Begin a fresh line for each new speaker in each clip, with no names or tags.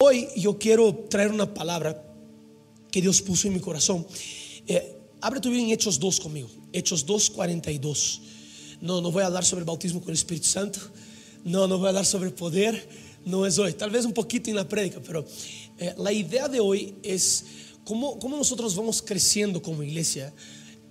Hoy yo quiero traer una palabra que Dios puso en mi corazón. Eh, abre tu Biblia en Hechos 2 conmigo. Hechos 2, 42. No, no voy a hablar sobre el bautismo con el Espíritu Santo. No, no voy a hablar sobre poder. No es hoy. Tal vez un poquito en la prédica, pero eh, la idea de hoy es cómo, cómo nosotros vamos creciendo como iglesia.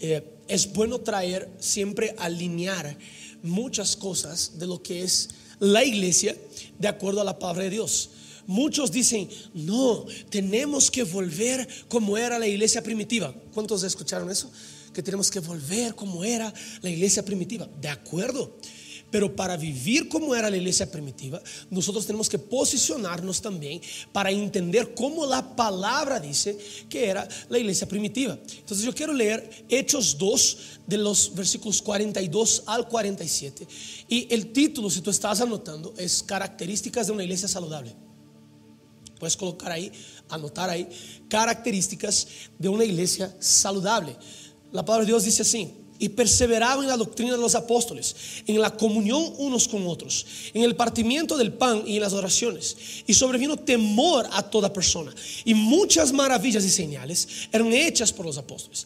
Eh, es bueno traer, siempre alinear muchas cosas de lo que es la iglesia de acuerdo a la palabra de Dios. Muchos dicen, no, tenemos que volver como era la iglesia primitiva. ¿Cuántos escucharon eso? Que tenemos que volver como era la iglesia primitiva. De acuerdo. Pero para vivir como era la iglesia primitiva, nosotros tenemos que posicionarnos también para entender cómo la palabra dice que era la iglesia primitiva. Entonces yo quiero leer Hechos 2 de los versículos 42 al 47. Y el título, si tú estás anotando, es Características de una iglesia saludable. Puedes colocar ahí, anotar ahí, características de una iglesia saludable. La palabra de Dios dice así y perseveraban en la doctrina de los apóstoles, en la comunión unos con otros, en el partimiento del pan y en las oraciones. Y sobrevino temor a toda persona. Y muchas maravillas y señales eran hechas por los apóstoles.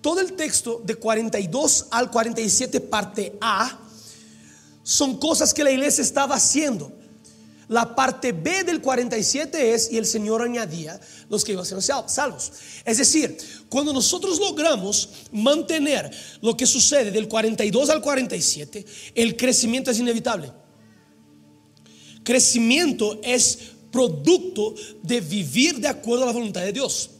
Todo el texto de 42 al 47 parte A son cosas que la iglesia estaba haciendo. La parte B del 47 es, y el Señor añadía los que iban a ser salvos. Es decir, cuando nosotros logramos mantener lo que sucede del 42 al 47, el crecimiento es inevitable. Crecimiento es producto de vivir de acuerdo a la voluntad de Dios.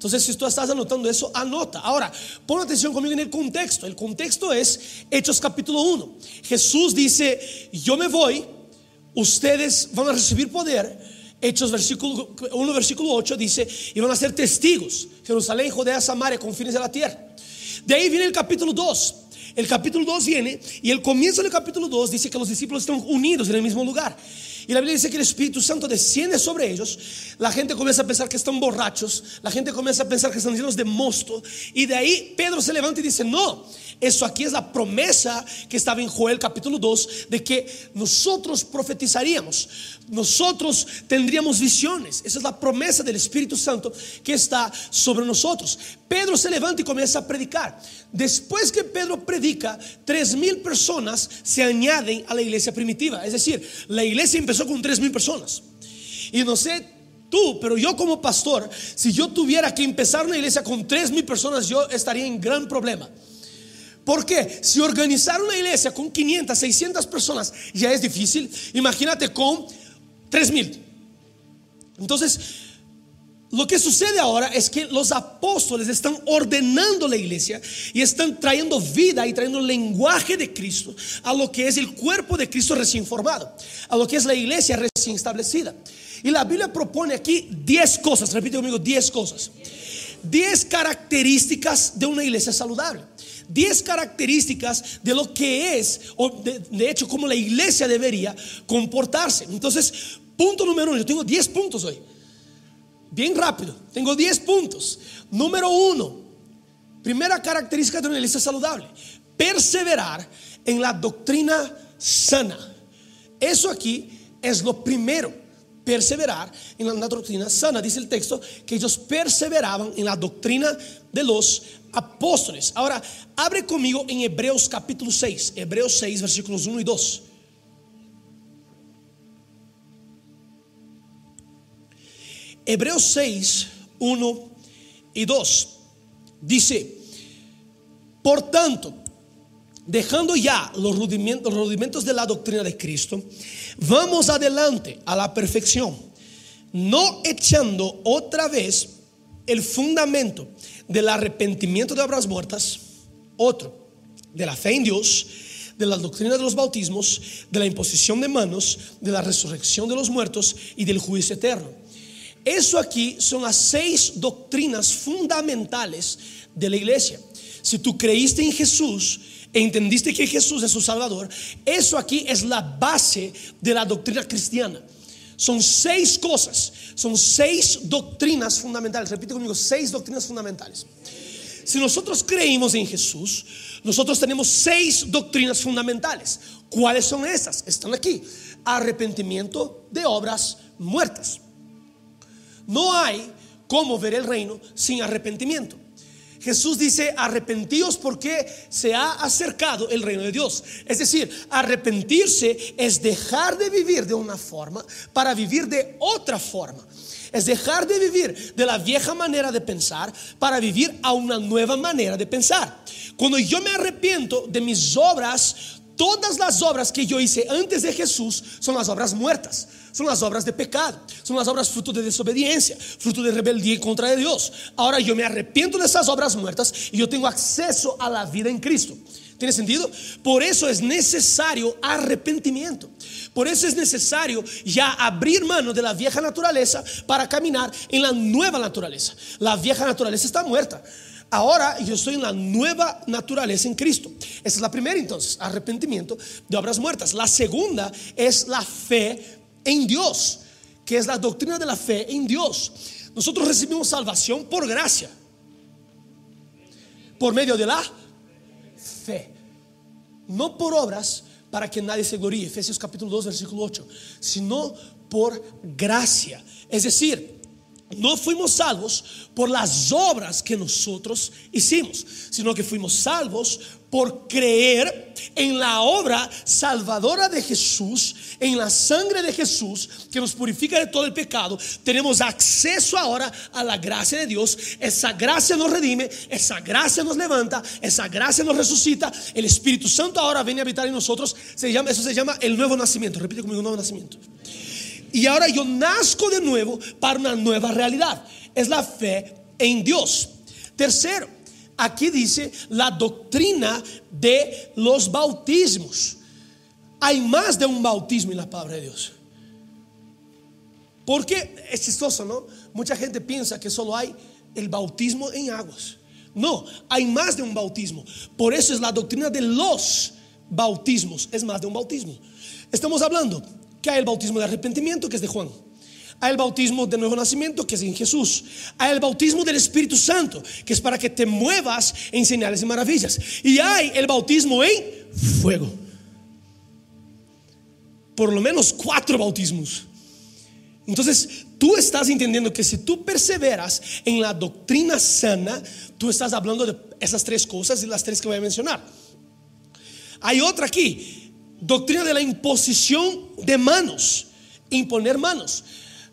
Entonces, si tú estás anotando eso, anota. Ahora, pon atención conmigo en el contexto. El contexto es Hechos capítulo 1. Jesús dice, yo me voy, ustedes van a recibir poder. Hechos versículo 1, versículo 8 dice, y van a ser testigos. Jerusalén, Judea, Samaria, confines de la tierra. De ahí viene el capítulo 2. El capítulo 2 viene y el comienzo del capítulo 2 dice que los discípulos están unidos en el mismo lugar. Y la Biblia dice que el Espíritu Santo desciende sobre ellos. La gente comienza a pensar que están borrachos. La gente comienza a pensar que están llenos de mosto. Y de ahí Pedro se levanta y dice, no, eso aquí es la promesa que estaba en Joel capítulo 2 de que nosotros profetizaríamos, nosotros tendríamos visiones. Esa es la promesa del Espíritu Santo que está sobre nosotros. Pedro se levanta y comienza a predicar. Después que Pedro predica, tres mil personas se añaden a la iglesia primitiva. Es decir, la iglesia empezó con tres mil personas. Y no sé tú, pero yo como pastor, si yo tuviera que empezar una iglesia con tres mil personas, yo estaría en gran problema. Porque si organizar una iglesia con 500, 600 personas ya es difícil, imagínate con 3000. Entonces, lo que sucede ahora es que los apóstoles están ordenando la iglesia y están trayendo vida y trayendo lenguaje de Cristo a lo que es el cuerpo de Cristo recién formado, a lo que es la iglesia recién establecida. Y la Biblia propone aquí 10 cosas, repite conmigo, 10 cosas. 10 características de una iglesia saludable. 10 características de lo que es, o de, hecho, como la iglesia debería comportarse. Entonces, punto número uno, yo tengo 10 puntos hoy. Bien rápido, tengo 10 puntos. Número uno, primera característica de una iglesia saludable, perseverar en la doctrina sana. Eso aquí es lo primero perseverar en la doctrina sana. Dice el texto que ellos perseveraban en la doctrina de los apóstoles. Ahora, abre conmigo en Hebreos capítulo 6, Hebreos 6, versículos 1 y 2. Hebreos 6, 1 y 2. Dice, por tanto, dejando ya los rudimentos, los rudimentos de la doctrina de Cristo, vamos adelante a la perfección, no echando otra vez el fundamento del arrepentimiento de obras muertas, otro, de la fe en Dios, de la doctrina de los bautismos, de la imposición de manos, de la resurrección de los muertos y del juicio eterno. Eso aquí son las seis doctrinas fundamentales de la iglesia. Si tú creíste en Jesús e entendiste que Jesús es su Salvador, eso aquí es la base de la doctrina cristiana. Son seis cosas, son seis doctrinas fundamentales. Repite conmigo, seis doctrinas fundamentales. Si nosotros creímos en Jesús, nosotros tenemos seis doctrinas fundamentales. ¿Cuáles son esas? Están aquí. Arrepentimiento de obras muertas. No hay cómo ver el reino sin arrepentimiento. Jesús dice, arrepentíos porque se ha acercado el reino de Dios. Es decir, arrepentirse es dejar de vivir de una forma para vivir de otra forma. Es dejar de vivir de la vieja manera de pensar para vivir a una nueva manera de pensar. Cuando yo me arrepiento de mis obras, todas las obras que yo hice antes de Jesús son las obras muertas. Son las obras de pecado, son las obras fruto de desobediencia, fruto de rebeldía contra de Dios. Ahora yo me arrepiento de esas obras muertas y yo tengo acceso a la vida en Cristo. ¿Tiene sentido? Por eso es necesario arrepentimiento. Por eso es necesario ya abrir mano de la vieja naturaleza para caminar en la nueva naturaleza. La vieja naturaleza está muerta. Ahora yo estoy en la nueva naturaleza en Cristo. Esa es la primera entonces, arrepentimiento de obras muertas. La segunda es la fe en Dios, que es la doctrina de la fe en Dios. Nosotros recibimos salvación por gracia, por medio de la fe, no por obras para que nadie se gloríe, Efesios capítulo 2, versículo 8, sino por gracia. Es decir, no fuimos salvos por las obras que nosotros hicimos, sino que fuimos salvos por creer en la obra salvadora de Jesús, en la sangre de Jesús que nos purifica de todo el pecado. Tenemos acceso ahora a la gracia de Dios. Esa gracia nos redime, esa gracia nos levanta, esa gracia nos resucita. El Espíritu Santo ahora viene a habitar en nosotros. Se llama, eso se llama el nuevo nacimiento. Repite conmigo, nuevo nacimiento. Y ahora yo nazco de nuevo para una nueva realidad. Es la fe en Dios. Tercero, aquí dice la doctrina de los bautismos. Hay más de un bautismo en la palabra de Dios. Porque es chistoso, ¿no? Mucha gente piensa que solo hay el bautismo en aguas. No, hay más de un bautismo. Por eso es la doctrina de los bautismos. Es más de un bautismo. Estamos hablando que hay el bautismo de arrepentimiento, que es de Juan. Hay el bautismo de nuevo nacimiento, que es en Jesús. Hay el bautismo del Espíritu Santo, que es para que te muevas en señales y maravillas. Y hay el bautismo en fuego. Por lo menos cuatro bautismos. Entonces, tú estás entendiendo que si tú perseveras en la doctrina sana, tú estás hablando de esas tres cosas y las tres que voy a mencionar. Hay otra aquí, doctrina de la imposición de manos, imponer manos.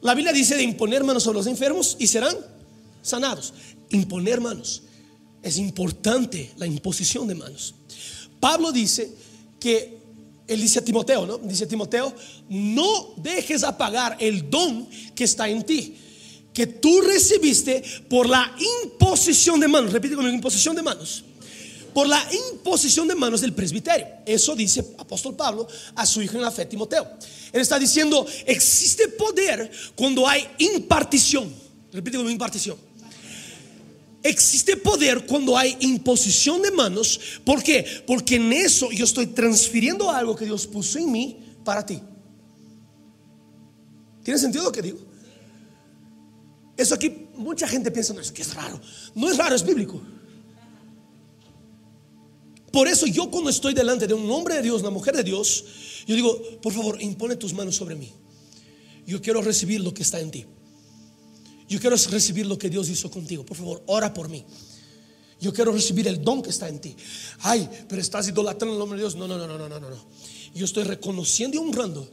La Biblia dice de imponer manos sobre los enfermos y serán sanados. Imponer manos. Es importante la imposición de manos. Pablo dice que, él dice a Timoteo, ¿no? Dice a Timoteo, no dejes apagar el don que está en ti, que tú recibiste por la imposición de manos. Repite conmigo, imposición de manos por la imposición de manos del presbiterio. Eso dice apóstol Pablo a su hijo en la fe, Timoteo. Él está diciendo, existe poder cuando hay impartición. Repite conmigo, impartición. Existe poder cuando hay imposición de manos. ¿Por qué? Porque en eso yo estoy transfiriendo algo que Dios puso en mí para ti. ¿Tiene sentido lo que digo? Eso aquí, mucha gente piensa, no, es que es raro. No es raro, es bíblico. Por eso yo cuando estoy delante de un hombre de Dios, una mujer de Dios, yo digo, por favor, impone tus manos sobre mí. Yo quiero recibir lo que está en ti. Yo quiero recibir lo que Dios hizo contigo. Por favor, ora por mí. Yo quiero recibir el don que está en ti. Ay, pero estás idolatrando el nombre de Dios. No, no, no, no, no, no, no. Yo estoy reconociendo y honrando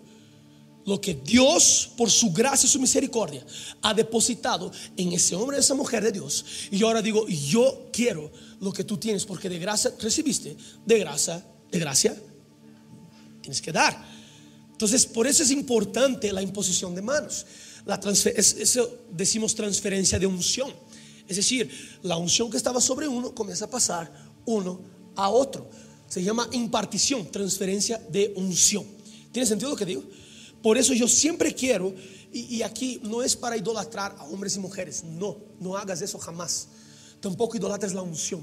lo que Dios, por su gracia y su misericordia, ha depositado en ese hombre, esa mujer de Dios. Y yo ahora digo, yo quiero lo que tú tienes, porque de gracia recibiste, de gracia, de gracia, tienes que dar. Entonces, por eso es importante la imposición de manos. La eso decimos transferencia de unción. Es decir, la unción que estaba sobre uno comienza a pasar uno a otro. Se llama impartición, transferencia de unción. ¿Tiene sentido lo que digo? Por eso yo siempre quiero, y, y aquí no es para idolatrar a hombres y mujeres, no, no hagas eso jamás. Tampoco idolatres la unción.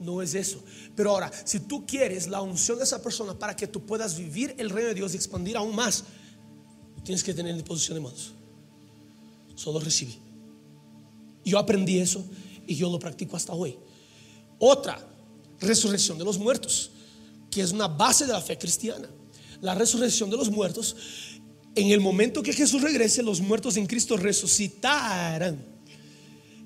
No es eso. Pero ahora, si tú quieres la unción de esa persona para que tú puedas vivir el reino de Dios y expandir aún más, tienes que tener disposición de manos. Solo recibe. Yo aprendí eso y yo lo practico hasta hoy. Otra, resurrección de los muertos, que es una base de la fe cristiana. La resurrección de los muertos, en el momento que Jesús regrese, los muertos en Cristo resucitarán.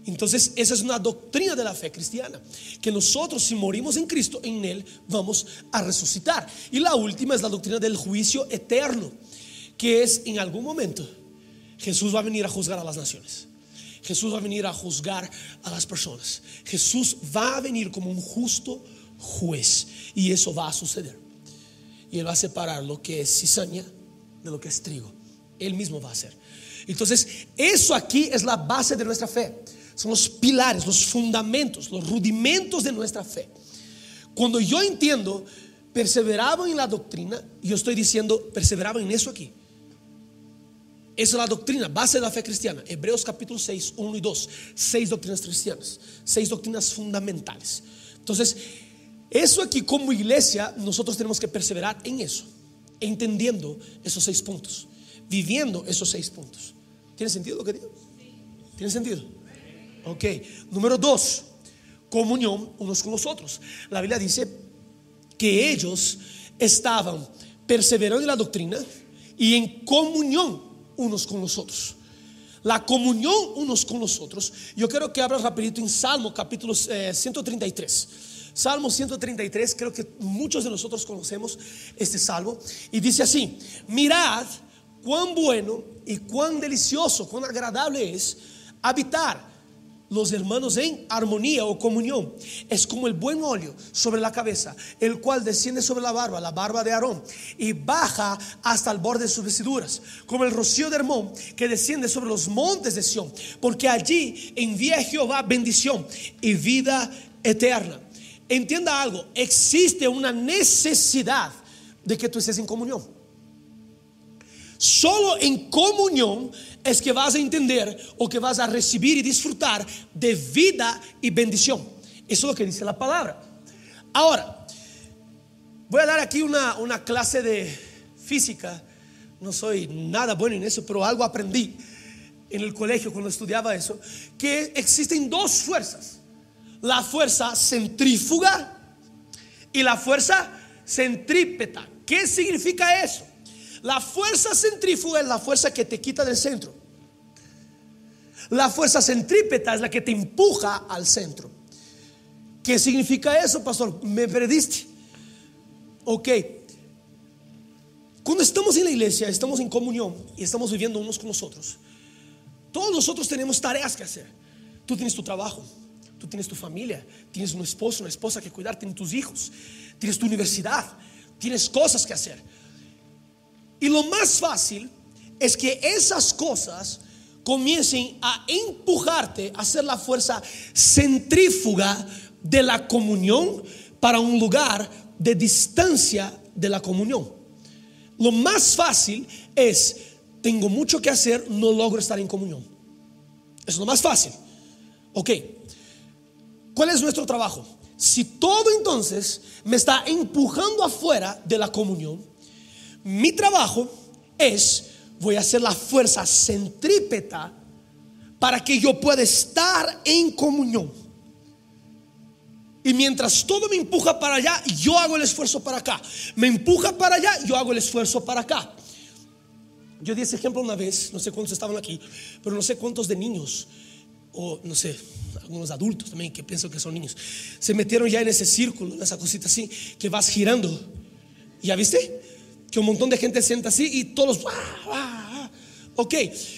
Entonces, esa es una doctrina de la fe cristiana, que nosotros si morimos en Cristo, en Él vamos a resucitar. Y la última es la doctrina del juicio eterno, que es en algún momento Jesús va a venir a juzgar a las naciones. Jesús va a venir a juzgar a las personas. Jesús va a venir como un justo juez y eso va a suceder. Y Él va a separar lo que es cizaña de lo que es trigo. Él mismo va a hacer. Entonces, eso aquí es la base de nuestra fe. Son los pilares, los fundamentos, los rudimentos de nuestra fe. Cuando yo entiendo, perseveraban en la doctrina, yo estoy diciendo, perseveraban en eso aquí. Esa es la doctrina, base de la fe cristiana. Hebreos capítulo 6, 1 y 2. Seis doctrinas cristianas, seis doctrinas fundamentales. Entonces, eso aquí como iglesia, nosotros tenemos que perseverar en eso, entendiendo esos seis puntos, viviendo esos seis puntos. ¿Tiene sentido lo que digo? ¿Tiene sentido? Ok. Número dos, comunión unos con los otros. La Biblia dice que ellos estaban perseverando en la doctrina y en comunión unos con los otros. La comunión unos con los otros. Yo quiero que abras rapidito en Salmo capítulo 133. Salmo 133, creo que muchos de nosotros conocemos este salmo. Y dice así, mirad cuán bueno y cuán delicioso, cuán agradable es habitar los hermanos en armonía o comunión. Es como el buen óleo sobre la cabeza, el cual desciende sobre la barba, la barba de Aarón, y baja hasta el borde de sus vestiduras, como el rocío de Hermón que desciende sobre los montes de Sión, porque allí envía Jehová bendición y vida eterna. Entienda algo, existe una necesidad de que tú estés en comunión. Solo en comunión es que vas a entender o que vas a recibir y disfrutar de vida y bendición. Eso es lo que dice la palabra. Ahora, voy a dar aquí una, una clase de física. No soy nada bueno en eso, pero algo aprendí en el colegio cuando estudiaba eso, que existen dos fuerzas. La fuerza centrífuga y la fuerza centrípeta. ¿Qué significa eso? La fuerza centrífuga es la fuerza que te quita del centro. La fuerza centrípeta es la que te empuja al centro. ¿Qué significa eso, pastor? Me perdiste. Ok. Cuando estamos en la iglesia, estamos en comunión y estamos viviendo unos con los otros. Todos nosotros tenemos tareas que hacer. Tú tienes tu trabajo, tú tienes tu familia, tienes un esposo, una esposa que cuidar, tienes tus hijos, tienes tu universidad, tienes cosas que hacer. Y lo más fácil es que esas cosas comiencen a empujarte a ser la fuerza centrífuga de la comunión para un lugar de distancia de la comunión. Lo más fácil es, tengo mucho que hacer, no logro estar en comunión. Es lo más fácil. Ok, ¿cuál es nuestro trabajo? Si todo entonces me está empujando afuera de la comunión, mi trabajo es, voy a hacer la fuerza centrípeta para que yo pueda estar en comunión. Y mientras todo me empuja para allá, yo hago el esfuerzo para acá. Me empuja para allá, yo hago el esfuerzo para acá. Yo di ese ejemplo una vez, no sé cuántos estaban aquí, pero no sé cuántos de niños, o no sé, algunos adultos también que pienso que son niños, se metieron ya en ese círculo, en esa cosita así, que vas girando. ¿Ya viste? que un montón de gente sienta así y todos, ok,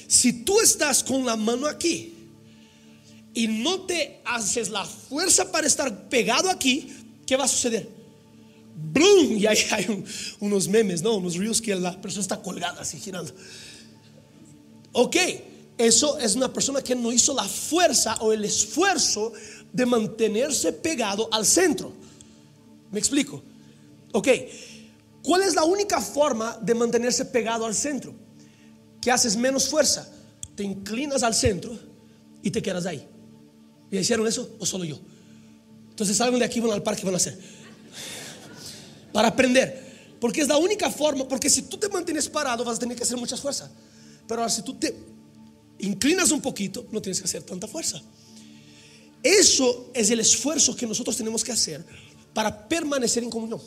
si tú estás con la mano aquí y no te haces la fuerza para estar pegado aquí, ¿qué va a suceder? ¡Boom! Y ahí hay unos memes, ¿no? Unos reels que la persona está colgada así girando. Ok, eso es una persona que no hizo la fuerza o el esfuerzo de mantenerse pegado al centro. ¿Me explico? Ok, ¿cuál es la única forma de mantenerse pegado al centro? Que haces menos fuerza, te inclinas al centro y te quedas ahí. ¿Y hicieron eso o solo yo? Entonces salgan de aquí, van al parque, van a hacer. Para aprender. Porque es la única forma, porque si tú te mantienes parado vas a tener que hacer mucha fuerza. Pero ahora si tú te inclinas un poquito, no tienes que hacer tanta fuerza. Eso es el esfuerzo que nosotros tenemos que hacer para permanecer en comunión,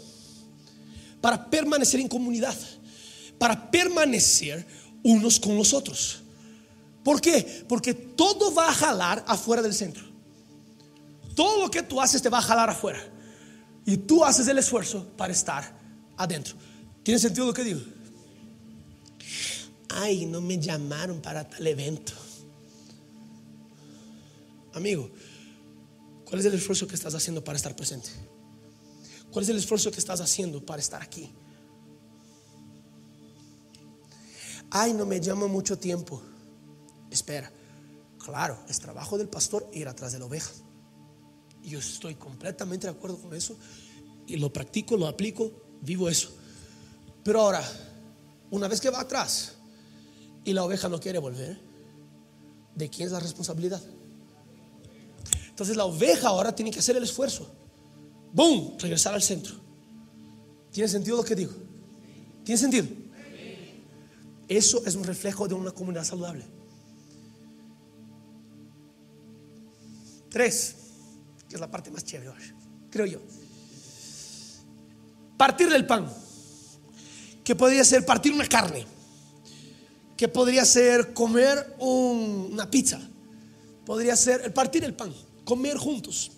para permanecer en comunidad, para permanecer unos con los otros. ¿Por qué? Porque todo va a jalar afuera del centro. Todo lo que tú haces te va a jalar afuera. Y tú haces el esfuerzo para estar adentro. ¿Tiene sentido lo que digo? Ay, no me llamaron para tal evento. Amigo, ¿cuál es el esfuerzo que estás haciendo para estar presente? ¿Cuál es el esfuerzo que estás haciendo para estar aquí? Ay, no me llama mucho tiempo. Espera, claro, es trabajo del pastor ir atrás de la oveja. Yo estoy completamente de acuerdo con eso. Y lo practico, lo aplico, vivo eso. Pero ahora, una vez que va atrás y la oveja no quiere volver, ¿de quién es la responsabilidad? Entonces la oveja ahora tiene que hacer el esfuerzo. ¡Boom! Regresar al centro. ¿Tiene sentido lo que digo? ¿Tiene sentido? Eso es un reflejo de una comunidad saludable. Tres, que es la parte más chévere, creo yo. Partir del pan, que podría ser partir una carne, que podría ser comer una pizza, podría ser el partir el pan, comer juntos.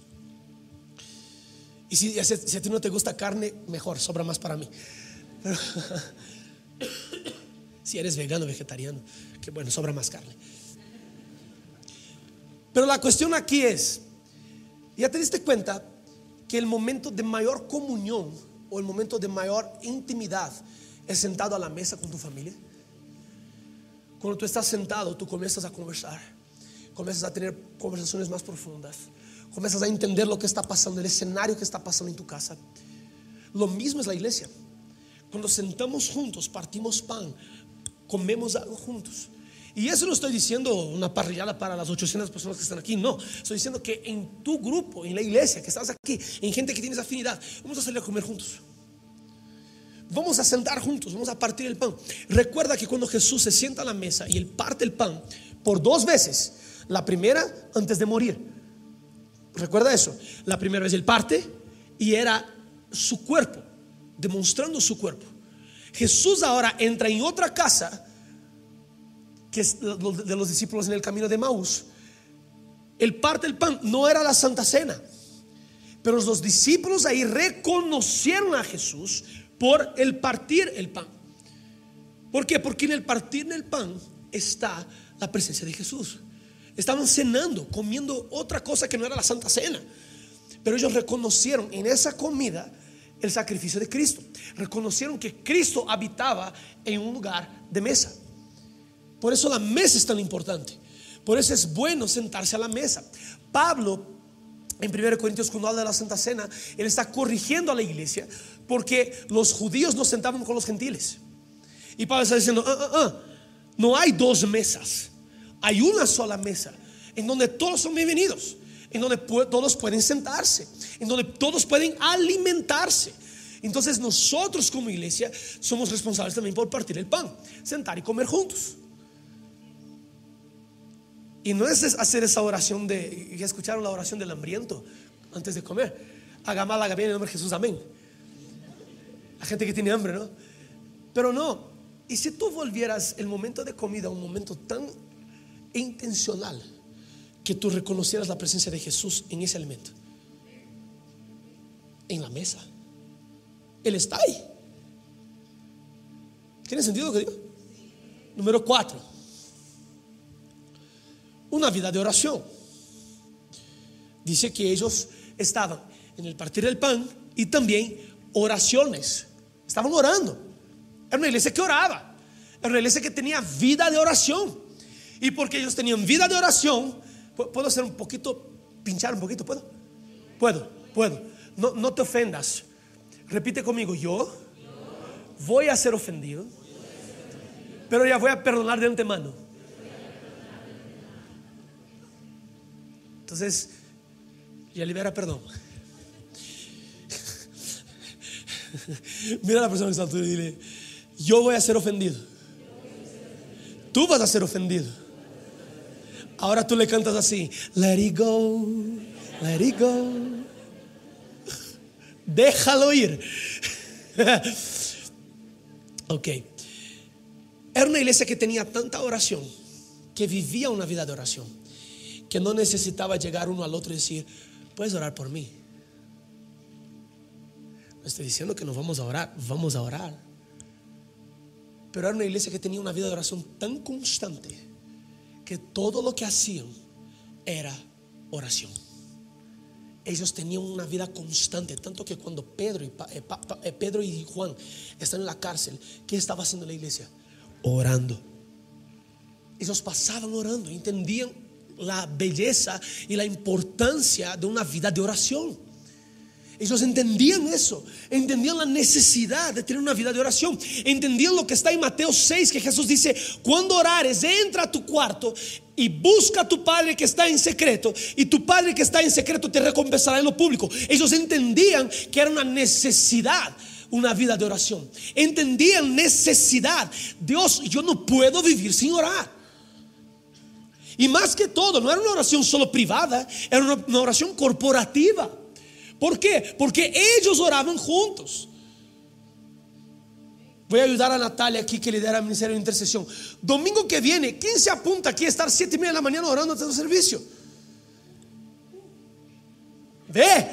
Y si, a ti no te gusta carne, mejor, sobra más para mí. si eres vegano, vegetariano, que bueno, sobra más carne. Pero la cuestión aquí es, ya te diste cuenta que el momento de mayor comunión o el momento de mayor intimidad es sentado a la mesa con tu familia. Cuando tú estás sentado, tú comienzas a conversar, comienzas a tener conversaciones más profundas, comienzas a entender lo que está pasando, el escenario que está pasando en tu casa. Lo mismo es la iglesia. Cuando sentamos juntos, partimos pan, comemos algo juntos. Y eso no estoy diciendo una parrillada para las 800 personas que están aquí, no. Estoy diciendo que en tu grupo, en la iglesia, que estás aquí, en gente que tienes afinidad, vamos a salir a comer juntos. Vamos a sentar juntos, vamos a partir el pan. Recuerda que cuando Jesús se sienta a la mesa y él parte el pan por dos veces, la primera antes de morir. Recuerda eso. La primera vez él parte y era su cuerpo, demostrando su cuerpo. Jesús ahora entra en otra casa que es de los discípulos en el camino de Maús, el parte del pan no era la Santa Cena, pero los discípulos ahí reconocieron a Jesús por el partir el pan. ¿Por qué? Porque en el partir del pan está la presencia de Jesús. Estaban cenando, comiendo otra cosa que no era la Santa Cena. Pero ellos reconocieron en esa comida el sacrificio de Cristo. Reconocieron que Cristo habitaba en un lugar de mesa. Por eso la mesa es tan importante. Por eso es bueno sentarse a la mesa. Pablo, en 1 Corintios, cuando habla de la Santa Cena, él está corrigiendo a la iglesia porque los judíos no sentaban con los gentiles. Y Pablo está diciendo, ah, ah, ah, no hay dos mesas, hay una sola mesa en donde todos son bienvenidos, en donde todos pueden sentarse, en donde todos pueden alimentarse. Entonces nosotros como iglesia somos responsables también por partir el pan, sentar y comer juntos. Y no es hacer esa oración de, ya escucharon la oración del hambriento antes de comer. Haga mal, haga bien en el nombre de Jesús, amén. La gente que tiene hambre, ¿no? Pero no. Y si tú volvieras el momento de comida a un momento tan intencional que tú reconocieras la presencia de Jesús en ese alimento, en la mesa, Él está ahí. ¿Tiene sentido lo que digo? Número cuatro una vida de oración. Dice que ellos estaban en el partir del pan y también oraciones. Estaban orando. Era una iglesia que oraba. Era una iglesia que tenía vida de oración. Y porque ellos tenían vida de oración, puedo hacer un poquito, pinchar un poquito, ¿puedo? Puedo, puedo. No, no te ofendas. Repite conmigo, yo voy a ser ofendido, pero ya voy a perdonar de antemano. Entonces, ya libera perdón. Mira a la persona que está a tu lado y dile, yo voy a ser ofendido. Tú vas a ser ofendido. Ahora tú le cantas así, let it go, let it go. Déjalo ir. ok. Era una iglesia que tenía tanta oración, que vivía una vida de oración, que no necesitaba llegar uno al otro y decir, puedes orar por mí. No estoy diciendo que nos vamos a orar, vamos a orar. Pero era una iglesia que tenía una vida de oración tan constante que todo lo que hacían era oración. Ellos tenían una vida constante, tanto que cuando Pedro y, eh, eh, Pedro y Juan están en la cárcel, ¿qué estaba haciendo la iglesia? Orando. Ellos pasaban orando, entendían la belleza y la importancia de una vida de oración. Ellos entendían eso, entendían la necesidad de tener una vida de oración, entendían lo que está en Mateo 6, que Jesús dice, cuando orares, entra a tu cuarto y busca a tu Padre que está en secreto, y tu Padre que está en secreto te recompensará en lo público. Ellos entendían que era una necesidad una vida de oración. Entendían necesidad. Dios, yo no puedo vivir sin orar. Y más que todo, no era una oración solo privada, era una, oración corporativa. ¿Por qué? Porque ellos oraban juntos. Voy a ayudar a Natalia aquí que lidera el Ministerio de Intercesión. Domingo que viene, ¿quién se apunta aquí a estar siete y media de la mañana orando antes del servicio? Ve,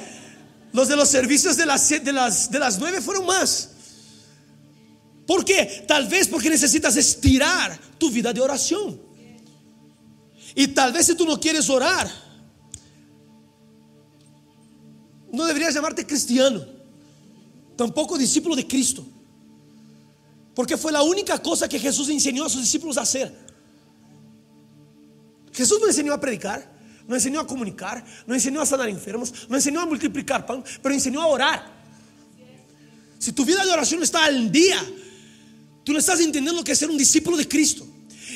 los de los servicios de las, de las, de las nueve fueron más. ¿Por qué? Tal vez porque necesitas estirar tu vida de oración. Y tal vez si tú no quieres orar, no deberías llamarte cristiano, tampoco discípulo de Cristo. Porque fue la única cosa que Jesús enseñó a sus discípulos a hacer. Jesús no enseñó a predicar, no enseñó a comunicar, no enseñó a sanar enfermos, no enseñó a multiplicar pan, pero enseñó a orar. Si tu vida de oración está al día, tú no estás entendiendo lo que es ser un discípulo de Cristo.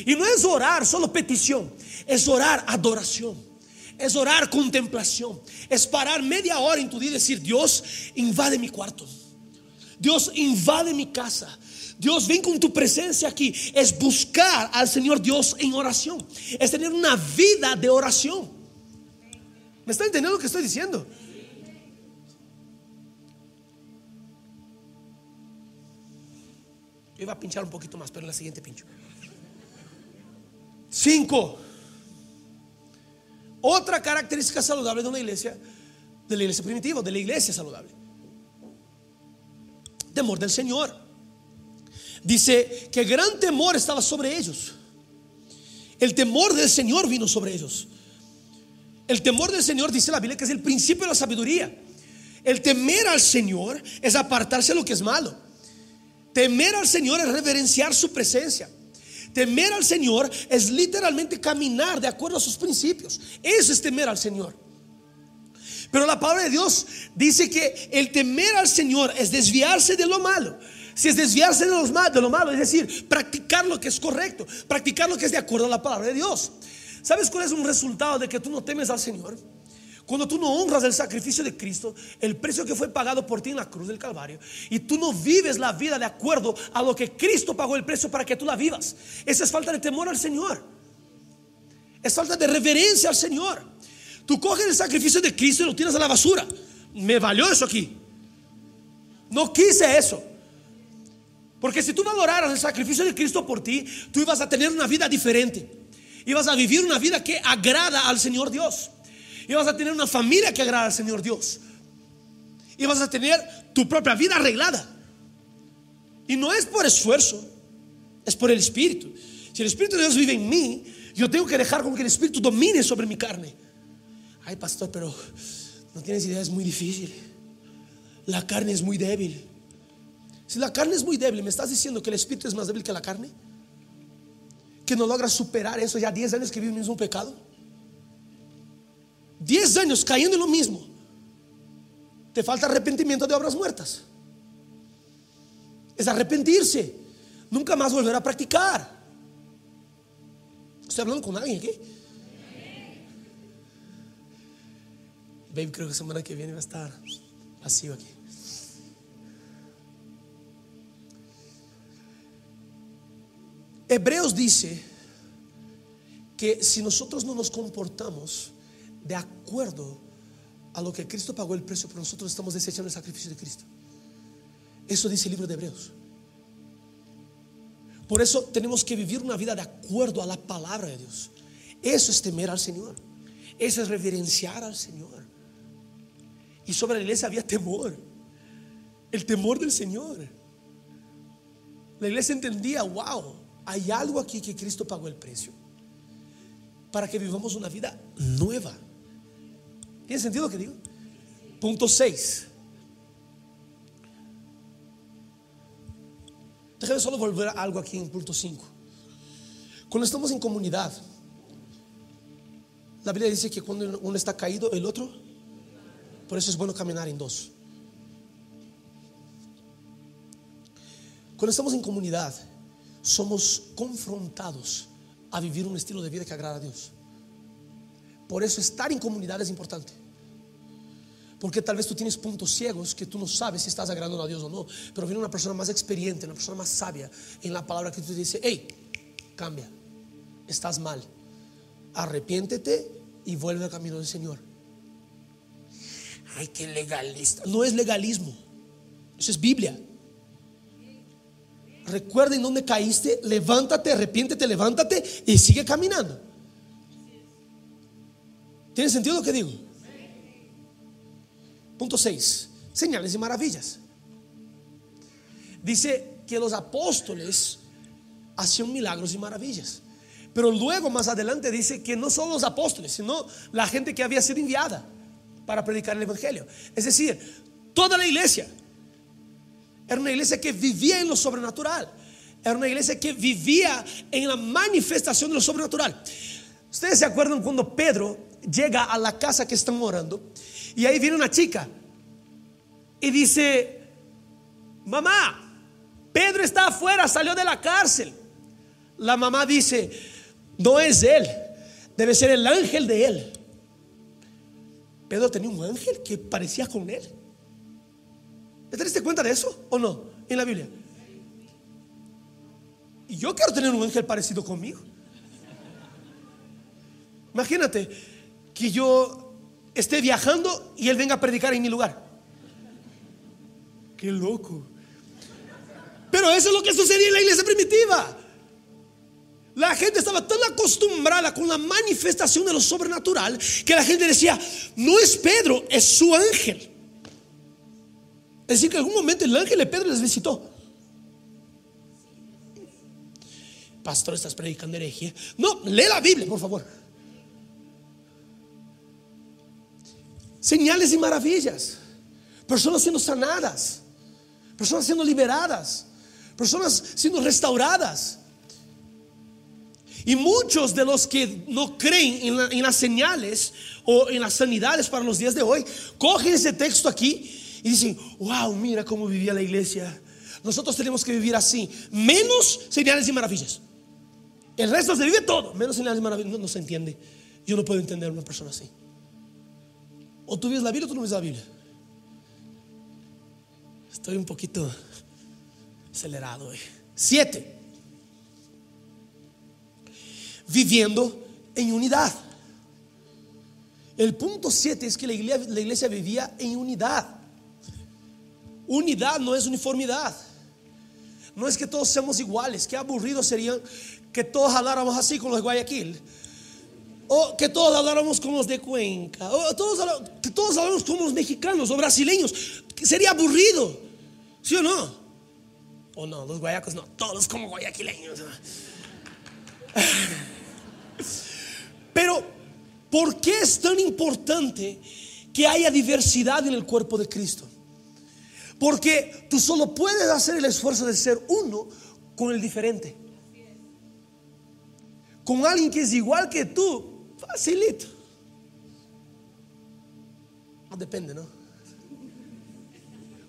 Y no es orar solo petición, es orar adoración. Es orar contemplación. Es parar media hora en tu día y decir, Dios, invade mi cuarto. Dios, invade mi casa. Dios, ven con tu presencia aquí. Es buscar al Señor Dios en oración. Es tener una vida de oración. ¿Me está entendiendo lo que estoy diciendo? Yo iba a pinchar un poquito más, pero en la siguiente pincho. Cinco. Otra característica saludable de una iglesia, de la iglesia primitiva, de la iglesia saludable. Temor del Señor. Dice que gran temor estaba sobre ellos. El temor del Señor vino sobre ellos. El temor del Señor, dice la Biblia, que es el principio de la sabiduría. El temer al Señor es apartarse de lo que es malo. Temer al Señor es reverenciar su presencia. Temer al Señor es literalmente caminar de acuerdo a sus principios. Eso es temer al Señor. Pero la palabra de Dios dice que el temer al Señor es desviarse de lo malo. Si es desviarse de, lo malo, es decir, practicar lo que es correcto, practicar lo que es de acuerdo a la palabra de Dios. ¿Sabes cuál es un resultado de que tú no temes al Señor? Cuando tú no honras el sacrificio de Cristo, el precio que fue pagado por ti en la cruz del Calvario, y tú no vives la vida de acuerdo a lo que Cristo pagó el precio para que tú la vivas, esa es falta de temor al Señor. Es falta de reverencia al Señor. Tú coges el sacrificio de Cristo y lo tiras a la basura. Me valió eso aquí. No quise eso. Porque si tú valoraras el sacrificio de Cristo por ti, tú ibas a tener una vida diferente. Ibas a vivir una vida que agrada al Señor Dios. Y vas a tener una familia que agrada al Señor Dios. Y vas a tener tu propia vida arreglada. Y no es por esfuerzo, es por el Espíritu. Si el Espíritu de Dios vive en mí, yo tengo que dejar como que el Espíritu domine sobre mi carne. Ay, pastor, pero no tienes idea, es muy difícil. La carne es muy débil. Si la carne es muy débil, ¿me estás diciendo que el Espíritu es más débil que la carne? Que no logra superar eso ya 10 años que vive el mismo pecado. 10 años cayendo en lo mismo. Te falta arrepentimiento de obras muertas. es arrepentirse, nunca más volver a practicar. Estoy hablando con alguien aquí. Baby, creo que semana que viene va a estar vacío aquí. Hebreos dice que si nosotros no nos comportamos de acuerdo a lo que Cristo pagó el precio por nosotros, estamos desechando el sacrificio de Cristo. Eso dice el libro de Hebreos. Por eso tenemos que vivir una vida de acuerdo a la palabra de Dios. Eso es temer al Señor. Eso es reverenciar al Señor. Y sobre la iglesia había temor. El temor del Señor. La iglesia entendía, wow, hay algo aquí que Cristo pagó el precio. Para que vivamos una vida nueva. ¿Tiene sentido lo que digo? Punto 6. Déjame solo volver a algo aquí en punto 5. Cuando estamos en comunidad, la Biblia dice que cuando uno está caído, el otro, por eso es bueno caminar en dos. Cuando estamos en comunidad, somos confrontados a vivir un estilo de vida que agrada a Dios. Por eso estar en comunidad es importante. Porque tal vez tú tienes puntos ciegos que tú no sabes si estás agradando a Dios o no. Pero viene una persona más experiente, una persona más sabia en la palabra que tú dice, hey, cambia, estás mal. Arrepiéntete y vuelve al camino del Señor. Ay, qué legalista. No es legalismo. Eso es Biblia. Recuerda en dónde caíste, levántate, arrepiéntete, levántate y sigue caminando. ¿Tiene sentido lo que digo? Punto 6. Señales y maravillas. Dice que los apóstoles hacían milagros y maravillas. Pero luego más adelante dice que no solo los apóstoles, sino la gente que había sido enviada para predicar el Evangelio. Es decir, toda la iglesia. Era una iglesia que vivía en lo sobrenatural. Era una iglesia que vivía en la manifestación de lo sobrenatural. Ustedes se acuerdan cuando Pedro llega a la casa que están orando y ahí viene una chica y dice, mamá, Pedro está afuera, salió de la cárcel. La mamá dice, no es él, debe ser el ángel de él. Pedro tenía un ángel que parecía con él. ¿Te diste cuenta de eso o no? En la Biblia. Y yo quiero tener un ángel parecido conmigo. Imagínate que yo esté viajando y él venga a predicar en mi lugar. Qué loco. Pero eso es lo que sucedía en la iglesia primitiva. La gente estaba tan acostumbrada con la manifestación de lo sobrenatural que la gente decía, no es Pedro, es su ángel. Es decir, que en algún momento el ángel de Pedro les visitó. Pastor, estás predicando herejía. No, lee la Biblia, por favor. Señales y maravillas, personas siendo sanadas, personas siendo liberadas, personas siendo restauradas. Y muchos de los que no creen en, las señales o en las sanidades para los días de hoy, cogen ese texto aquí y dicen, wow, mira cómo vivía la iglesia. Nosotros tenemos que vivir así, menos señales y maravillas. El resto se vive todo, menos señales y maravillas. No, se entiende. Yo no puedo entender a una persona así. O tú ves la Biblia o tú no ves la Biblia. Estoy un poquito acelerado hoy. Siete. Viviendo en unidad. El punto siete es que la iglesia, la iglesia vivía en unidad. Unidad no es uniformidad. No es que todos seamos iguales. Qué aburrido sería que todos habláramos así con los Guayaquil. O que todos habláramos como los de Cuenca. O todos, que todos hablamos como los mexicanos o brasileños. Sería aburrido. ¿Sí o no? O no, los guayacos no. Todos como guayaquileños. Pero, ¿por qué es tan importante que haya diversidad en el cuerpo de Cristo? Porque tú solo puedes hacer el esfuerzo de ser uno con el diferente. Con alguien que es igual que tú, Facilito. No depende, ¿no?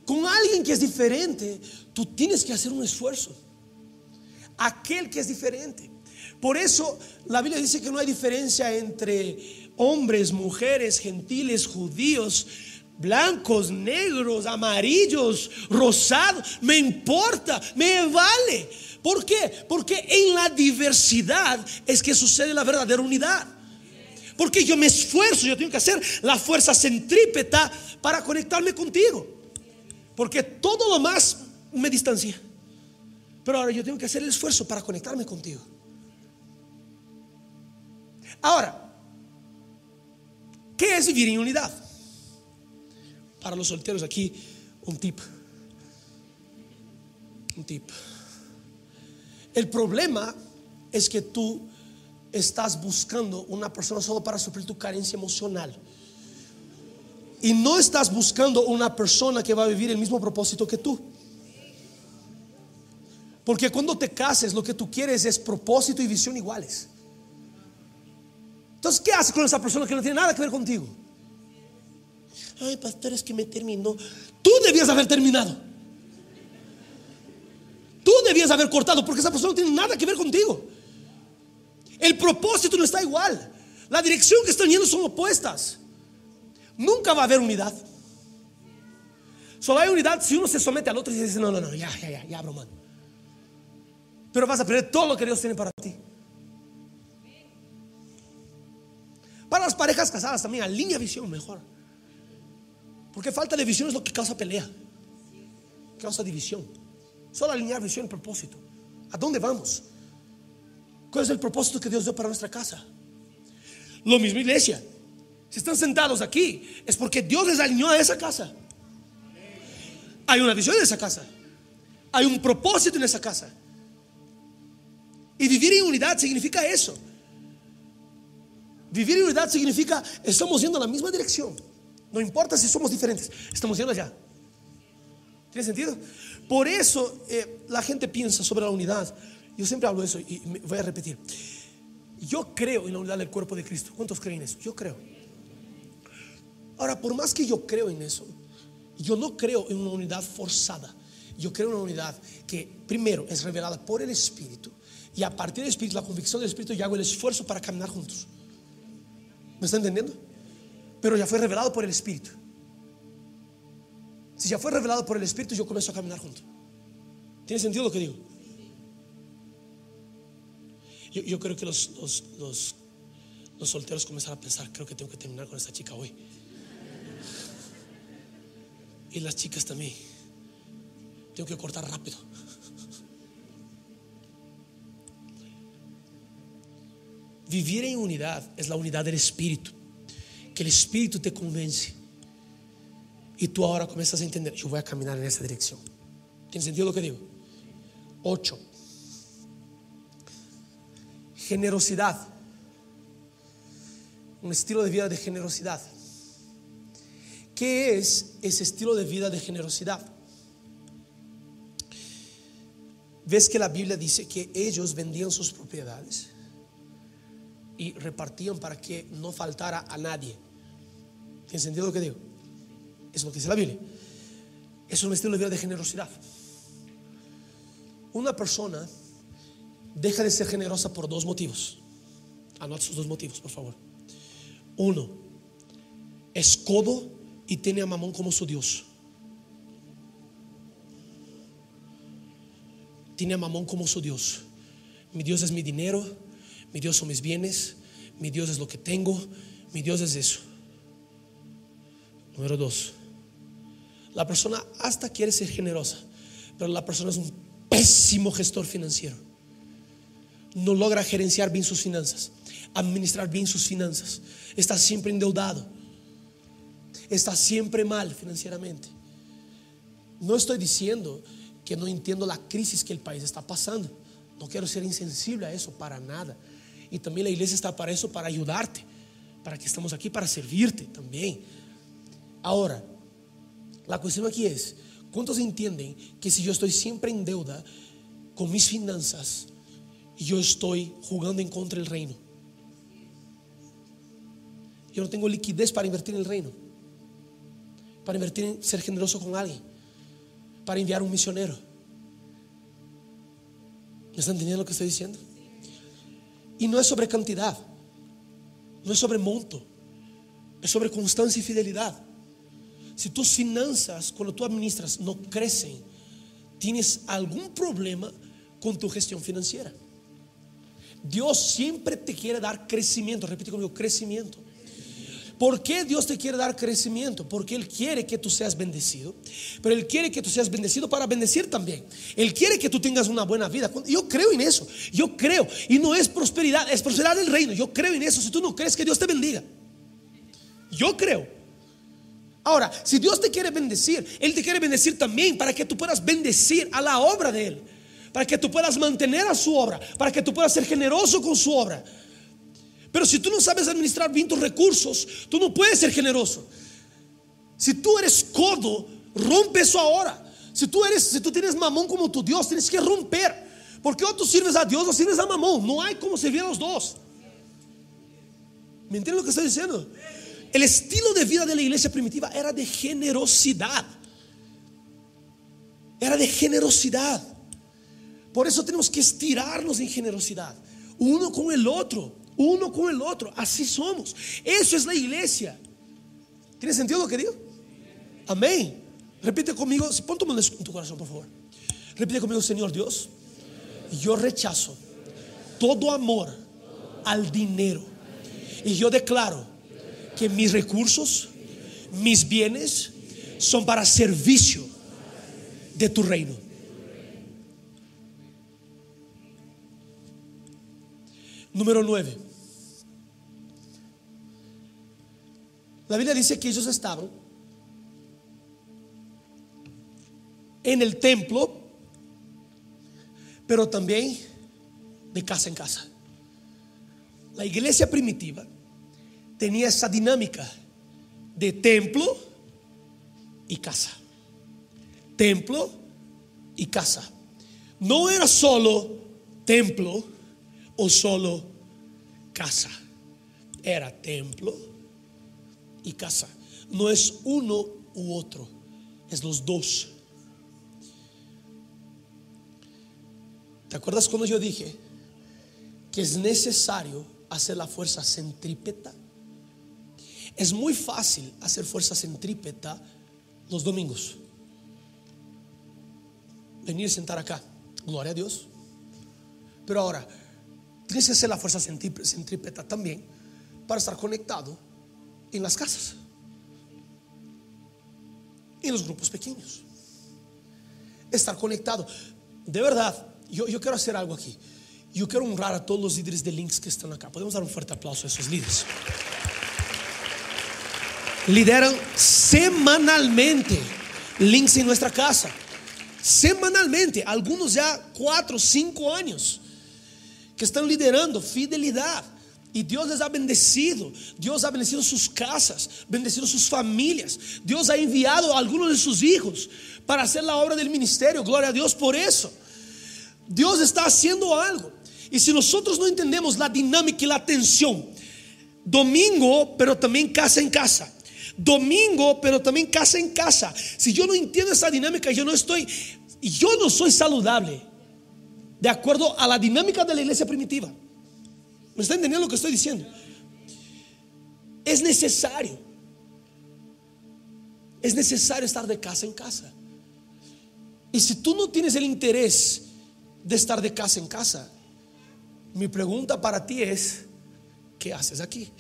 con alguien que es diferente, tú tienes que hacer un esfuerzo. Aquel que es diferente. Por eso la Biblia dice que no hay diferencia entre hombres, mujeres, gentiles, judíos, blancos, negros, amarillos, rosados. Me importa, me vale. ¿Por qué? Porque en la diversidad es que sucede la verdadera unidad. Porque yo me esfuerzo, yo tengo que hacer la fuerza centrípeta para conectarme contigo. Porque todo lo más me distancia. Pero ahora yo tengo que hacer el esfuerzo para conectarme contigo. Ahora, ¿qué es vivir en unidad? Para los solteros aquí, un tip. Un tip. El problema es que tú estás buscando una persona solo para suplir tu carencia emocional. Y no estás buscando una persona que va a vivir el mismo propósito que tú. Porque cuando te cases, lo que tú quieres es propósito y visión iguales. Entonces, ¿qué haces con esa persona que no tiene nada que ver contigo? Ay, pastor, es que me terminó. Tú debías haber terminado. Tú debías haber cortado porque esa persona no tiene nada que ver contigo. El propósito no está igual. La dirección que están yendo son opuestas. Nunca va a haber unidad. Solo hay unidad si uno se somete al otro y dice, no, no, no, ya, ya, ya, ya, broma. Pero vas a perder todo lo que Dios tiene para ti. Para las parejas casadas también, alinea visión mejor. Porque falta de visión es lo que causa pelea, causa división. Solo alinear visión y propósito. ¿A dónde vamos? ¿Cuál es el propósito que Dios dio para nuestra casa? Lo mismo iglesia. Si están sentados aquí, es porque Dios les alineó a esa casa. Hay una visión en esa casa. Hay un propósito en esa casa. Y vivir en unidad significa eso. Vivir en unidad significa estamos yendo en la misma dirección. No importa si somos diferentes, estamos yendo allá. ¿Tiene sentido? Por eso eh, la gente piensa sobre la unidad. Yo siempre hablo de eso y voy a repetir. Yo creo en la unidad del cuerpo de Cristo. ¿Cuántos creen en eso? Yo creo. Ahora, por más que yo creo en eso, yo no creo en una unidad forzada. Yo creo en una unidad que primero es revelada por el Espíritu y a partir del Espíritu, la convicción del Espíritu, yo hago el esfuerzo para caminar juntos. ¿Me está entendiendo? Pero ya fue revelado por el Espíritu. Si ya fue revelado por el Espíritu, yo comienzo a caminar juntos. ¿Tiene sentido lo que digo? Yo, creo que los, los, los, solteros comenzaron a pensar, creo que tengo que terminar con esta chica hoy. Y las chicas también. Tengo que cortar rápido. Vivir en unidad es la unidad del Espíritu. Que el Espíritu te convence. Y tú ahora comienzas a entender, yo voy a caminar en esa dirección. ¿Tiene sentido lo que digo? 8. Generosidad. Un estilo de vida de generosidad. ¿Qué es ese estilo de vida de generosidad? Ves que la Biblia dice que ellos vendían sus propiedades y repartían para que no faltara a nadie. ¿Tiene sentido lo que digo? Es lo que dice la Biblia. Es un estilo de vida de generosidad. Una persona deja de ser generosa por dos motivos. Anota esos dos motivos, por favor. Uno, es codo y tiene a Mamón como su Dios. Tiene a Mamón como su Dios. Mi Dios es mi dinero, mi Dios son mis bienes, mi Dios es lo que tengo, mi Dios es eso. Número dos, la persona hasta quiere ser generosa, pero la persona es un pésimo gestor financiero. No logra gerenciar bien sus finanzas, administrar bien sus finanzas. Está siempre endeudado. Está siempre mal financieramente. No estoy diciendo que no entiendo la crisis que el país está pasando. No quiero ser insensible a eso para nada. Y también la iglesia está para eso, para ayudarte, para que estamos aquí para servirte también. Ahora, la cuestión aquí es, ¿cuántos entienden que si yo estoy siempre en deuda con mis finanzas, yo estoy jugando en contra del reino? Yo no tengo liquidez para invertir en el reino, para invertir en ser generoso con alguien. para enviar un misionero. ¿Me están entendiendo lo que estoy diciendo? Y no es sobre cantidad, no es sobre monto, es sobre constancia y fidelidad. Si tus finanzas, cuando tú administras, no crecen, tienes algún problema con tu gestión financiera. Dios siempre te quiere dar crecimiento, repite conmigo, crecimiento. ¿Por qué Dios te quiere dar crecimiento? Porque Él quiere que tú seas bendecido, pero Él quiere que tú seas bendecido para bendecir también. Él quiere que tú tengas una buena vida. Yo creo en eso, yo creo. Y no es prosperidad, es prosperidad del reino. Yo creo en eso. Si tú no crees que Dios te bendiga, yo creo. Ahora, si Dios te quiere bendecir, Él te quiere bendecir también para que tú puedas bendecir a la obra de Él, para que tú puedas mantener a su obra, para que tú puedas ser generoso con su obra. Pero si tú no sabes administrar bien tus recursos, tú no puedes ser generoso. Si tú eres codo, rompe eso ahora. Si tú eres, si tú tienes mamón como tu Dios, tienes que romper. Porque o tú sirves a Dios o sirves a mamón. No hay como servir a los dos. ¿Me entiendes lo que estoy diciendo? El estilo de vida de la iglesia primitiva era de generosidad. Era de generosidad. Por eso tenemos que estirarnos en generosidad. Uno con el otro uno con el otro. Así somos. Eso es la iglesia. ¿Tiene sentido lo que digo? Amén. Repite conmigo, pon tu en tu corazón, por favor. Repite conmigo, Señor Dios. Yo rechazo todo amor al dinero. Y yo declaro que mis recursos, mis bienes, son para servicio de tu reino. Número 9. La Biblia dice que ellos estaban en el templo, pero también de casa en casa. La iglesia primitiva tenía esa dinámica de templo y casa. Templo y casa. No era solo templo o solo casa. Era templo y casa. No es uno u otro, es los dos. ¿Te acuerdas cuando yo dije que es necesario hacer la fuerza centrípeta? Es muy fácil hacer fuerza centrípeta los domingos. Venir y sentar acá. Gloria a Dios. Pero ahora, tienes que hacer la fuerza centrípeta también para estar conectado en las casas, en los grupos pequeños. Estar conectado. De verdad, yo, yo quiero hacer algo aquí. Yo quiero honrar a todos los líderes de links que están acá. Podemos dar un fuerte aplauso a esos líderes. Lideran semanalmente links en nuestra casa. Semanalmente, algunos ya cuatro, cinco años que están liderando fidelidad y Dios les ha bendecido. Dios ha bendecido sus casas, bendecido sus familias. Dios ha enviado a algunos de sus hijos para hacer la obra del ministerio. Gloria a Dios por eso. Dios está haciendo algo. Y si nosotros no entendemos la dinámica y la tensión, domingo, pero también casa en casa. Domingo, pero también casa en casa. Si yo no entiendo esa dinámica, yo no estoy, yo no soy saludable. De acuerdo a la dinámica de la iglesia primitiva. ¿Me está entendiendo lo que estoy diciendo? Es necesario. Es necesario estar de casa en casa. Y si tú no tienes el interés de estar de casa en casa, mi pregunta para ti es, ¿qué haces aquí?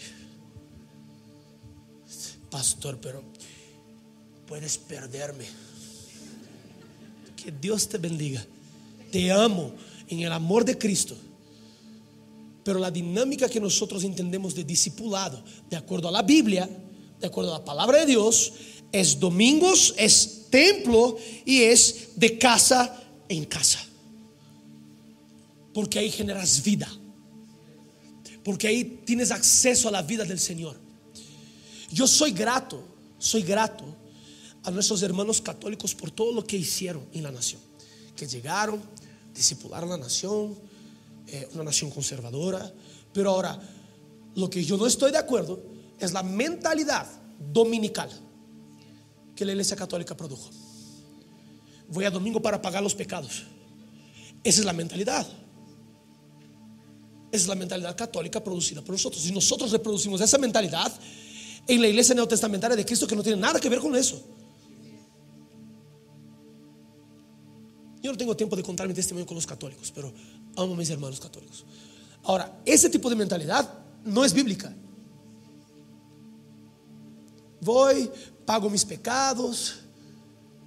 Pastor, pero puedes perderme. Que Dios te bendiga. Te amo en el amor de Cristo. Pero la dinámica que nosotros entendemos de discipulado, de acuerdo a la Biblia, de acuerdo a la palabra de Dios, es domingos, es templo y es de casa en casa. Porque ahí generas vida. Porque ahí tienes acceso a la vida del Señor. Yo soy grato, soy grato a nuestros hermanos católicos por todo lo que hicieron en la nación. Que llegaron, discipularon la nación, eh, una nación conservadora. Pero ahora, lo que yo no estoy de acuerdo es la mentalidad dominical que la Iglesia Católica produjo. voy a domingo para pagar los pecados. Esa es la mentalidad. Esa es la mentalidad católica producida por nosotros. Y nosotros reproducimos esa mentalidad en la iglesia neotestamentaria de Cristo que no tiene nada que ver con eso. Yo no tengo tiempo de contar mi testimonio con los católicos, pero amo a mis hermanos católicos. Ahora, ese tipo de mentalidad no es bíblica. Voy, pago mis pecados,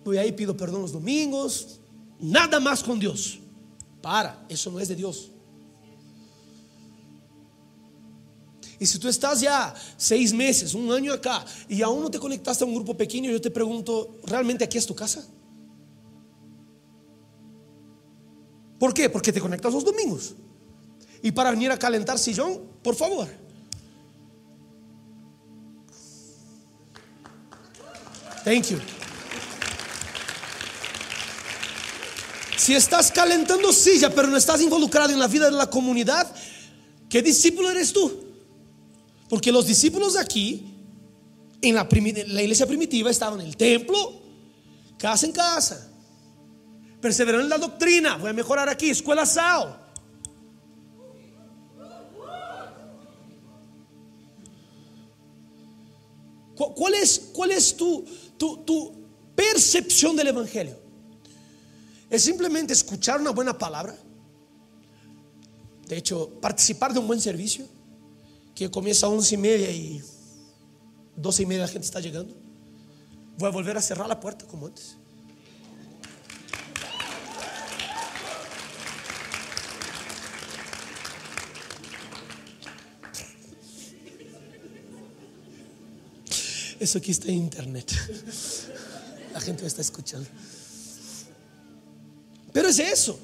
voy ahí, pido perdón los domingos, nada más con Dios. Para, eso no es de Dios. Y si tú estás ya seis meses, un año acá, y aún no te conectaste a un grupo pequeño, yo te pregunto, ¿realmente aquí es tu casa? ¿Por qué? Porque te conectas los domingos. Y para venir a calentar sillón, por favor. Thank you. Si estás calentando silla, pero no estás involucrado en la vida de la comunidad, ¿qué discípulo eres tú? Porque los discípulos aquí, en la, la iglesia primitiva, estaban en el templo, casa en casa. Perseveraron en la doctrina. Voy a mejorar aquí, escuela SAO. ¿Cuál es, cuál es tu, tu, percepción del Evangelio? ¿Es simplemente escuchar una buena palabra? De hecho, participar de un buen servicio que comienza a once y media y doce y media la gente está llegando. Voy a volver a cerrar la puerta como antes. Eso aquí está en internet. La gente me está escuchando. Pero es eso.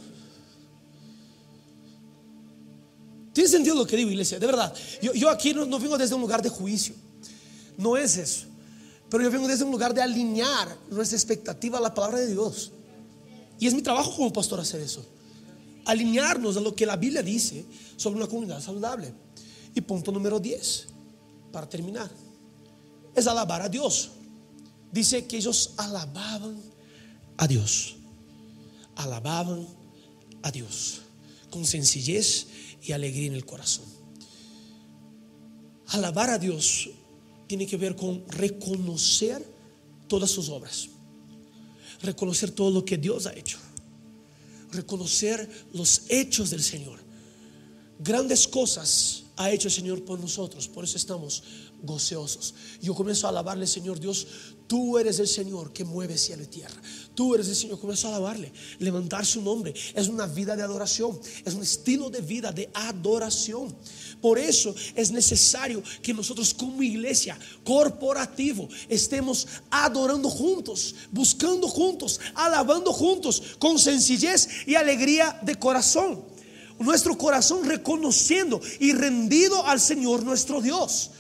Tiene sentido lo que digo, iglesia, de verdad. Yo, aquí no, no, vengo desde un lugar de juicio. No es eso. Pero yo vengo desde un lugar de alinear nuestra expectativa a la palabra de Dios. Y es mi trabajo como pastor hacer eso. Alinearnos a lo que la Biblia dice sobre una comunidad saludable. Y punto número 10, para terminar es alabar a Dios. Dice que ellos alababan a Dios. Alababan a Dios con sencillez y alegría en el corazón. Alabar a Dios tiene que ver con reconocer todas sus obras, reconocer todo lo que Dios ha hecho, reconocer los hechos del Señor. Grandes cosas ha hecho el Señor por nosotros, por eso estamos gozosos. Yo comienzo a alabarle, Señor Dios, tú eres el Señor que mueve cielo y tierra. Tú eres el Señor, comienzo a alabarle, levantar su nombre. Es una vida de adoración, es un estilo de vida de adoración. Por eso es necesario que nosotros como iglesia corporativo estemos adorando juntos, buscando juntos, alabando juntos, con sencillez y alegría de corazón. Nuestro corazón reconociendo y rendido al Señor nuestro Dios.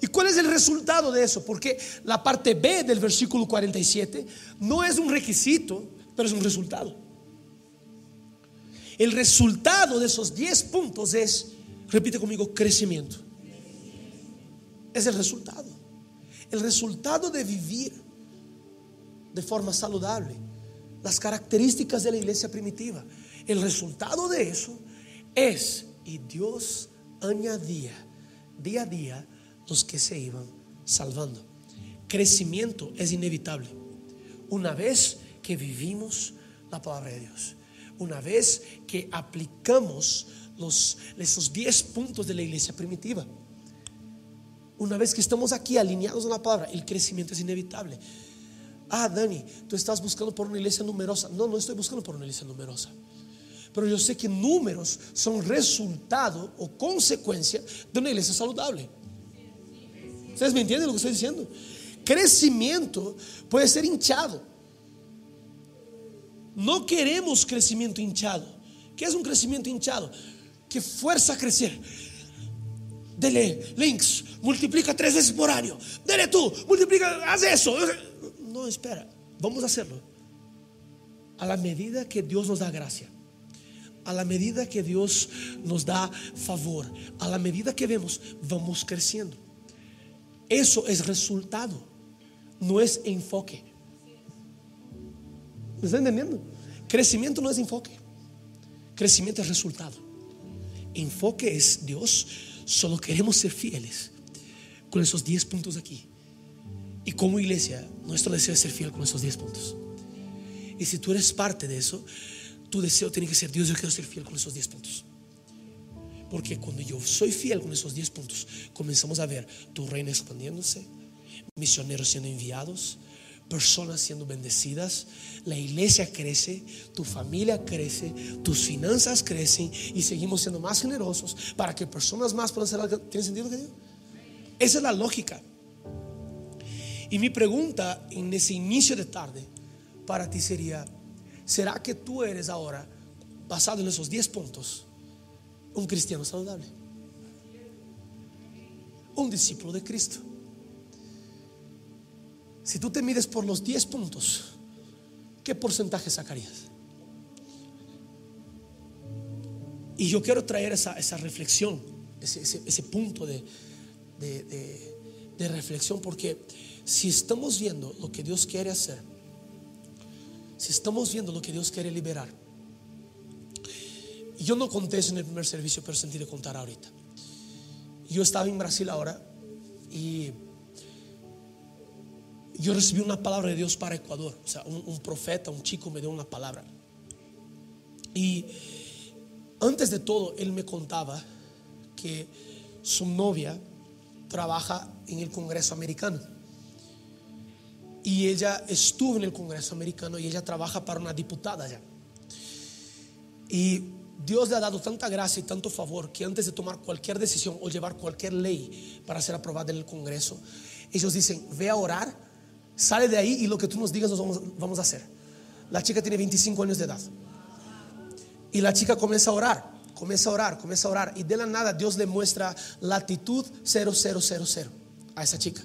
¿Y cuál es el resultado de eso? Porque la parte B del versículo 47 no es un requisito, pero es un resultado. El resultado de esos 10 puntos es, repite conmigo, crecimiento. Es el resultado. El resultado de vivir de forma saludable. Las características de la iglesia primitiva. El resultado de eso es, y Dios añadía día a día los que se iban salvando. Crecimiento es inevitable. Una vez que vivimos la palabra de Dios, una vez que aplicamos los, esos 10 puntos de la iglesia primitiva, una vez que estamos aquí alineados a la palabra, el crecimiento es inevitable. Ah, Dani, tú estás buscando por una iglesia numerosa. No, no estoy buscando por una iglesia numerosa. Pero yo sé que números son resultado o consecuencia de una iglesia saludable. ¿Ustedes me entienden lo que estoy diciendo? Crecimiento puede ser hinchado. No queremos crecimiento hinchado. ¿Qué es un crecimiento hinchado? Que fuerza a crecer. Dele links, multiplica tres veces por año. Dele tú, multiplica, haz eso. No, espera, vamos a hacerlo. A la medida que Dios nos da gracia a la medida que Dios nos da favor, a la medida que vemos, vamos creciendo. Eso es resultado, no es enfoque. ¿Me está entendiendo? Crecimiento no es enfoque. Crecimiento es resultado. Enfoque es Dios. Solo queremos ser fieles con esos 10 puntos aquí. Y como iglesia, nuestro deseo es ser fiel con esos 10 puntos. Y si tú eres parte de eso, tu deseo tiene que ser, Dios, yo quiero ser fiel con esos 10 puntos. Porque cuando yo soy fiel con esos 10 puntos, comenzamos a ver tu reino expandiéndose, misioneros siendo enviados, personas siendo bendecidas, la iglesia crece, tu familia crece, tus finanzas crecen y seguimos siendo más generosos para que personas más puedan ser ¿Tiene sentido que digo? Esa es la lógica. Y mi pregunta en ese inicio de tarde para ti sería, ¿será que tú eres ahora, basado en esos 10 puntos, un cristiano saludable? Un discípulo de Cristo. Si tú te mides por los 10 puntos, ¿qué porcentaje sacarías? Y yo quiero traer esa, reflexión, ese, punto de, de reflexión, porque si estamos viendo lo que Dios quiere hacer, si estamos viendo lo que Dios quiere liberar, yo no conté eso en el primer servicio, pero sentí de contar ahorita. Yo estaba en Brasil ahora y yo recibí una palabra de Dios para Ecuador. O sea, un, profeta, un chico me dio una palabra. Y antes de todo, él me contaba que su novia trabaja en el Congreso americano. Y ella estuvo en el Congreso americano y ella trabaja para una diputada allá. Y Dios le ha dado tanta gracia y tanto favor que antes de tomar cualquier decisión o llevar cualquier ley para ser aprobada en el Congreso, ellos dicen, ve a orar Sale de ahí y lo que tú nos digas nos vamos, vamos a hacer. La chica tiene 25 años de edad. Y la chica comienza a orar, comienza a orar, comienza a orar. Y de la nada Dios le muestra latitud 0000 a esa chica.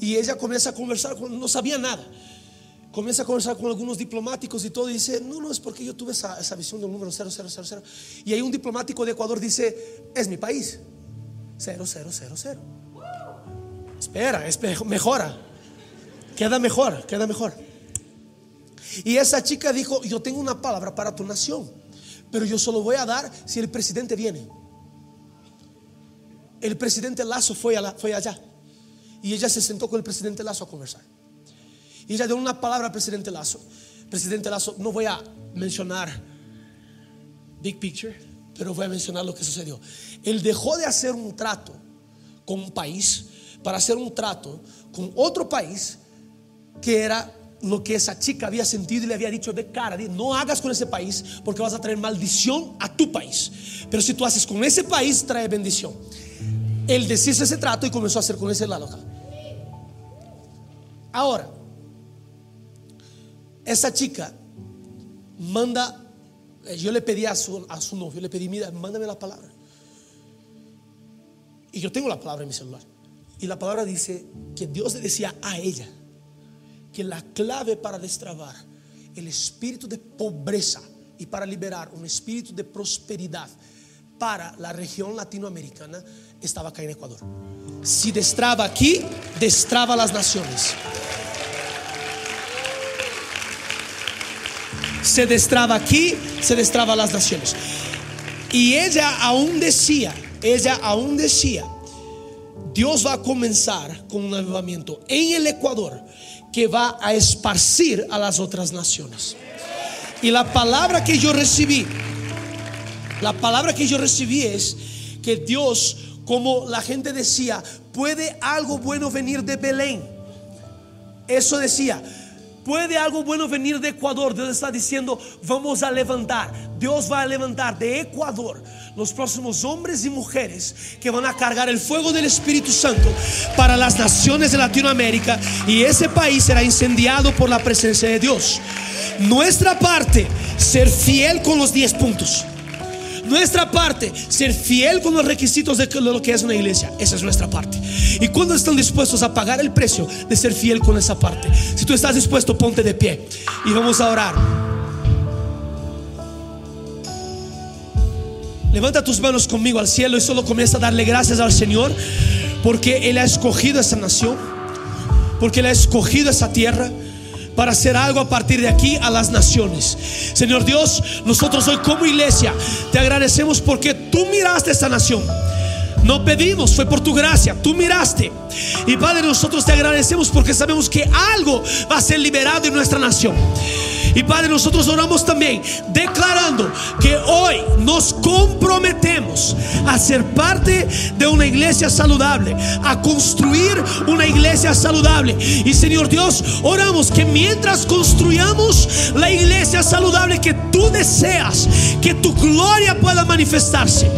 Y ella comienza a conversar, no sabía nada. Comienza a conversar con algunos diplomáticos y todo. Y dice, no, no, es porque yo tuve esa, visión del número 0000. Y ahí un diplomático de Ecuador dice, es mi país. 0000. Espera, espera mejora. Queda mejor, queda mejor. Y esa chica dijo, yo tengo una palabra para tu nación, pero yo solo voy a dar si el presidente viene. El presidente Lazo fue, fue allá y ella se sentó con el presidente Lazo a conversar. Y ella dio una palabra al presidente Lazo. Presidente Lazo, no voy a mencionar big picture, pero voy a mencionar lo que sucedió. Él dejó de hacer un trato con un país para hacer un trato con otro país que era lo que esa chica había sentido y le había dicho de cara, no hagas con ese país porque vas a traer maldición a tu país. Pero si tú haces con ese país, trae bendición. Él deshizo ese trato y comenzó a hacer con ese lado Ahora, esa chica manda, eh, yo le pedí a su, a su novio, le pedí, mira, mándame la palabra. Y yo tengo la palabra en mi celular. Y la palabra dice que Dios le decía a ella, que la clave para destrabar el espíritu de pobreza y para liberar un espíritu de prosperidad para la región latinoamericana estaba acá en Ecuador. Si destraba aquí, destraba las naciones. Se destraba aquí, se destraba las naciones. Y ella aún decía, ella aún decía, Dios va a comenzar con un avivamiento en el Ecuador que va a esparcir a las otras naciones. Y la palabra que yo recibí, la palabra que yo recibí es que Dios, como la gente decía, puede algo bueno venir de Belén. Eso decía, puede algo bueno venir de Ecuador. Dios está diciendo, vamos a levantar. Dios va a levantar de Ecuador los próximos hombres y mujeres que van a cargar el fuego del Espíritu Santo para las naciones de Latinoamérica y ese país será incendiado por la presencia de Dios. Nuestra parte, ser fiel con los 10 puntos. Nuestra parte, ser fiel con los requisitos de lo que es una iglesia. Esa es nuestra parte. ¿Y cuando están dispuestos a pagar el precio de ser fiel con esa parte? Si tú estás dispuesto, ponte de pie y vamos a orar. Levanta tus manos conmigo al cielo y solo comienza a darle gracias al Señor porque Él ha escogido esa nación, porque Él ha escogido esa tierra, para hacer algo a partir de aquí a las naciones. Señor Dios, nosotros hoy como iglesia te agradecemos porque tú miraste esta nación. No pedimos, fue por tu gracia. Tú miraste. Y Padre, nosotros te agradecemos porque sabemos que algo va a ser liberado en nuestra nación. Y Padre, nosotros oramos también declarando que hoy nos comprometemos a ser parte de una iglesia saludable, a construir una iglesia saludable. Y Señor Dios, oramos que mientras construyamos la iglesia saludable que tú deseas, que tu gloria pueda manifestarse.